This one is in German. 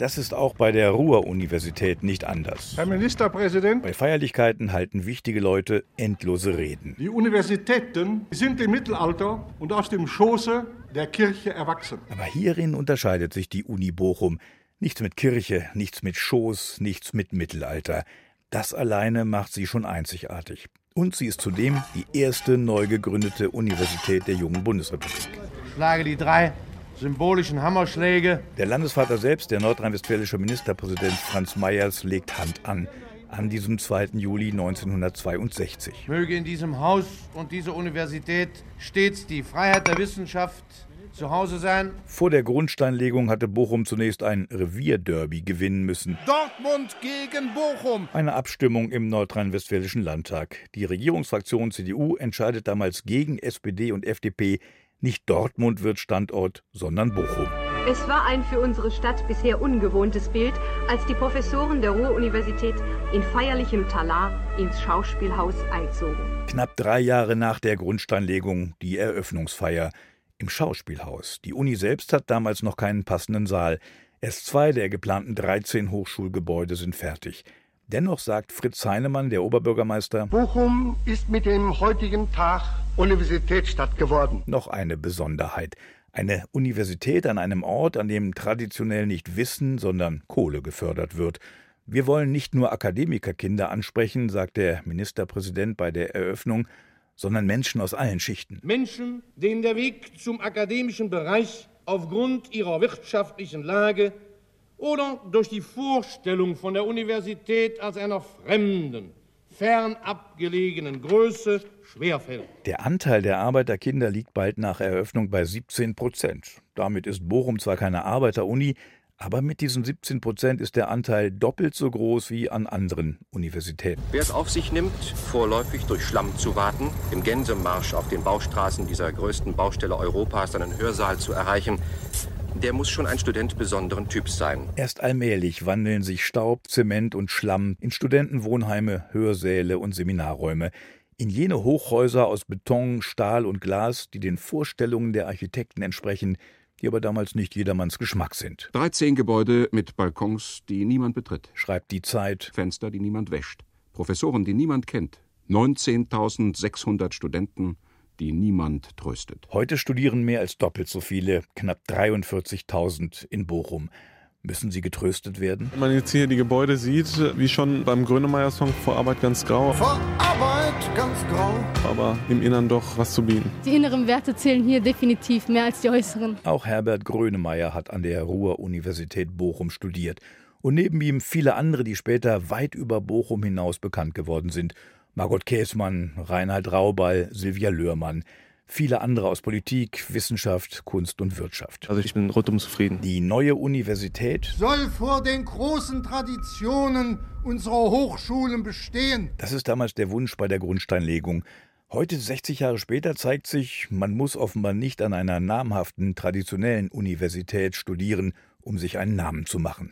Das ist auch bei der Ruhr-Universität nicht anders. Herr Ministerpräsident, Bei Feierlichkeiten halten wichtige Leute endlose Reden. die Universitäten sind im Mittelalter und aus dem Schoße der Kirche erwachsen. Aber hierin unterscheidet sich die Uni Bochum. Nichts mit Kirche, nichts mit Schoß, nichts mit Mittelalter. Das alleine macht sie schon einzigartig. Und sie ist zudem die erste neu gegründete Universität der jungen Bundesrepublik. Schlage die drei symbolischen Hammerschläge. Der Landesvater selbst, der nordrhein-westfälische Ministerpräsident Franz Meyers, legt Hand an. An diesem 2. Juli 1962. Möge in diesem Haus und dieser Universität stets die Freiheit der Wissenschaft zu Hause sein. Vor der Grundsteinlegung hatte Bochum zunächst ein Revierderby gewinnen müssen. Dortmund gegen Bochum. Eine Abstimmung im nordrhein-westfälischen Landtag. Die Regierungsfraktion CDU entscheidet damals gegen SPD und FDP. Nicht Dortmund wird Standort, sondern Bochum. Es war ein für unsere Stadt bisher ungewohntes Bild, als die Professoren der Ruhr-Universität in feierlichem Talar ins Schauspielhaus einzogen. Knapp drei Jahre nach der Grundsteinlegung die Eröffnungsfeier im Schauspielhaus. Die Uni selbst hat damals noch keinen passenden Saal. Erst zwei der geplanten 13 Hochschulgebäude sind fertig. Dennoch sagt Fritz Heinemann, der Oberbürgermeister, Bochum ist mit dem heutigen Tag Universitätsstadt geworden. noch eine Besonderheit. Eine Universität an einem Ort, an dem traditionell nicht Wissen, sondern Kohle gefördert wird. Wir wollen nicht nur Akademikerkinder ansprechen, sagt der Ministerpräsident bei der Eröffnung, sondern Menschen aus allen Schichten. Menschen, denen der Weg zum akademischen Bereich aufgrund ihrer wirtschaftlichen Lage oder durch die Vorstellung von der Universität als einer fremden, fernab gelegenen Größe schwerfällt. Der Anteil der Arbeiterkinder liegt bald nach Eröffnung bei 17 Prozent. Damit ist Bochum zwar keine Arbeiteruni, aber mit diesen 17 Prozent ist der Anteil doppelt so groß wie an anderen Universitäten. Wer es auf sich nimmt, vorläufig durch Schlamm zu warten, im Gänsemarsch auf den Baustraßen dieser größten Baustelle Europas einen Hörsaal zu erreichen, der muss schon ein Student besonderen Typs sein. Erst allmählich wandeln sich Staub, Zement und Schlamm in Studentenwohnheime, Hörsäle und Seminarräume, in jene Hochhäuser aus Beton, Stahl und Glas, die den Vorstellungen der Architekten entsprechen, die aber damals nicht jedermanns Geschmack sind, 13 Gebäude mit Balkons, die niemand betritt. schreibt die Zeit. Fenster, die niemand wäscht. Professoren, die niemand kennt. 19.600 Studenten, die niemand tröstet. Heute studieren mehr als doppelt so viele, knapp 43.000 in Bochum. Müssen sie getröstet werden? Wenn man jetzt hier die Gebäude sieht, wie schon beim Grönemeyer-Song vor Arbeit ganz grau, Vor Arbeit ganz grau. aber im Innern doch was zu bieten. Die inneren Werte zählen hier definitiv mehr als die äußeren. Auch Herbert Grönemeyer hat an der Ruhr-Universität Bochum studiert. Und neben ihm viele andere, die später weit über Bochum hinaus bekannt geworden sind. Margot Käßmann, Reinhard Raubal, Silvia Löhrmann. Viele andere aus Politik, Wissenschaft, Kunst und Wirtschaft. Also ich bin rundum zufrieden. Die neue Universität, Soll vor den großen Traditionen unserer Hochschulen bestehen. das ist damals der Wunsch bei der Grundsteinlegung. Heute, 60 Jahre später, zeigt sich, man muss offenbar nicht an einer namhaften, traditionellen Universität studieren, um sich einen Namen zu machen.